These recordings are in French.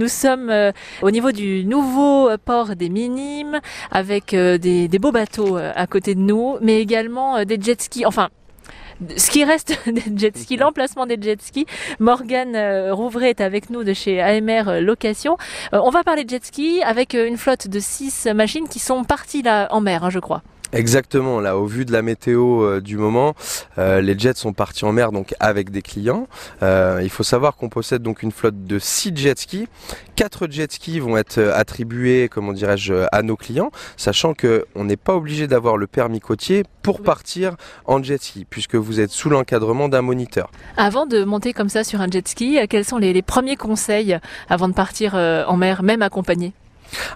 Nous sommes euh, au niveau du nouveau port des Minimes avec euh, des, des beaux bateaux euh, à côté de nous, mais également des jet skis. Enfin, ce qui reste des jet skis, l'emplacement des jet skis. Morgane Rouvray est avec nous de chez AMR Location. On va parler de jet ski avec une flotte de six machines qui sont parties là en mer, hein, je crois. Exactement, là au vu de la météo euh, du moment, euh, les jets sont partis en mer donc avec des clients. Euh, il faut savoir qu'on possède donc une flotte de 6 jet skis. 4 jet skis vont être attribués, comment dirais-je, à nos clients, sachant que on n'est pas obligé d'avoir le permis côtier pour partir en jet ski, puisque vous êtes sous l'encadrement d'un moniteur. Avant de monter comme ça sur un jet ski, quels sont les, les premiers conseils avant de partir en mer, même accompagné?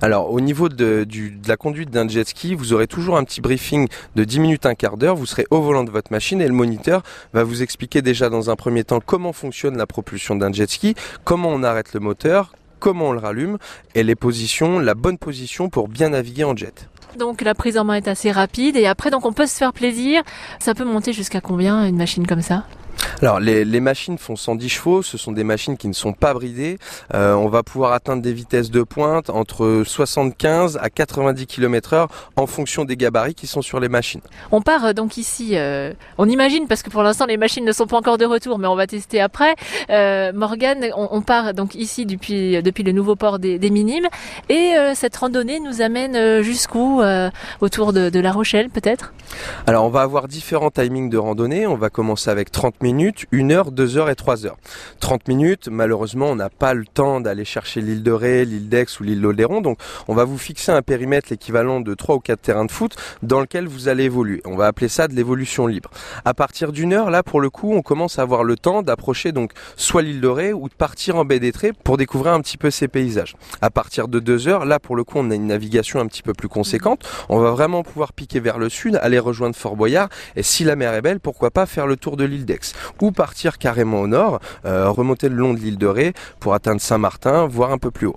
Alors au niveau de, la conduite d'un jet ski, vous aurez toujours un petit briefing de 10 minutes, un quart d'heure. Vous serez au volant de votre machine et le moniteur va vous expliquer déjà dans un premier temps comment fonctionne la propulsion d'un jet ski, comment on arrête le moteur, comment on le rallume et les positions, la bonne position pour bien naviguer en jet. Donc la prise en main est assez rapide et après donc on peut se faire plaisir. Ça peut monter jusqu'à combien une machine comme ça? Alors les, les machines font 110 chevaux, ce sont des machines qui ne sont pas bridées. Euh, on va pouvoir atteindre des vitesses de pointe entre 75 à 90 km/h en fonction des gabarits qui sont sur les machines. On part euh, donc ici, euh, on imagine parce que pour l'instant les machines ne sont pas encore de retour, mais on va tester après. Euh, Morgane, on, on part donc ici depuis depuis le nouveau port des, des Minimes et cette randonnée nous amène jusqu'où Autour de, de La Rochelle peut-être? Alors on va avoir différents timings de randonnée. On va commencer avec 30 minutes, 1 heure, 2 heures et 3 heures. 30 minutes, malheureusement, on n'a pas le temps d'aller chercher l'île de Ré, l'île d'Aix ou l'île d'Oléron. Donc on va vous fixer un périmètre l'équivalent de 3 ou 4 terrains de foot dans lequel vous allez évoluer. On va appeler ça de l'évolution libre. À partir d'une heure, là pour le coup, on commence à avoir le temps d'approcher donc soit l'île de Ré ou de partir en baie d'Étré pour découvrir un petit peu ces paysages. À partir de 2 heures, là pour le coup, on a une navigation un petit peu plus conséquente. On va vraiment pouvoir piquer vers le sud, aller rejoindre Fort Boyard et si la mer est belle, pourquoi pas faire le tour de l'île d'Aix ou partir carrément au nord, euh, remonter le long de l'île de Ré pour atteindre Saint-Martin, voire un peu plus haut.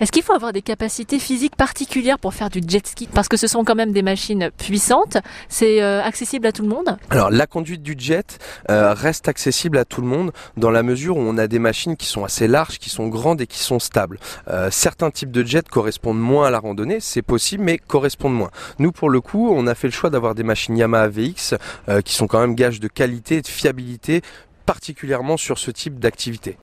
Est-ce qu'il faut avoir des capacités physiques particulières pour faire du jet ski? Parce que ce sont quand même des machines puissantes. C'est euh, accessible à tout le monde? Alors la conduite du jet euh, reste accessible à tout le monde dans la mesure où on a des machines qui sont assez larges, qui sont grandes et qui sont stables. Euh, certains types de jets correspondent moins à la randonnée, c'est possible, mais correspondent moins. Nous pour le coup, on a fait le choix d'avoir des machines Yamaha VX euh, qui sont quand même gages de qualité et de fiabilité particulièrement sur ce type d'activité.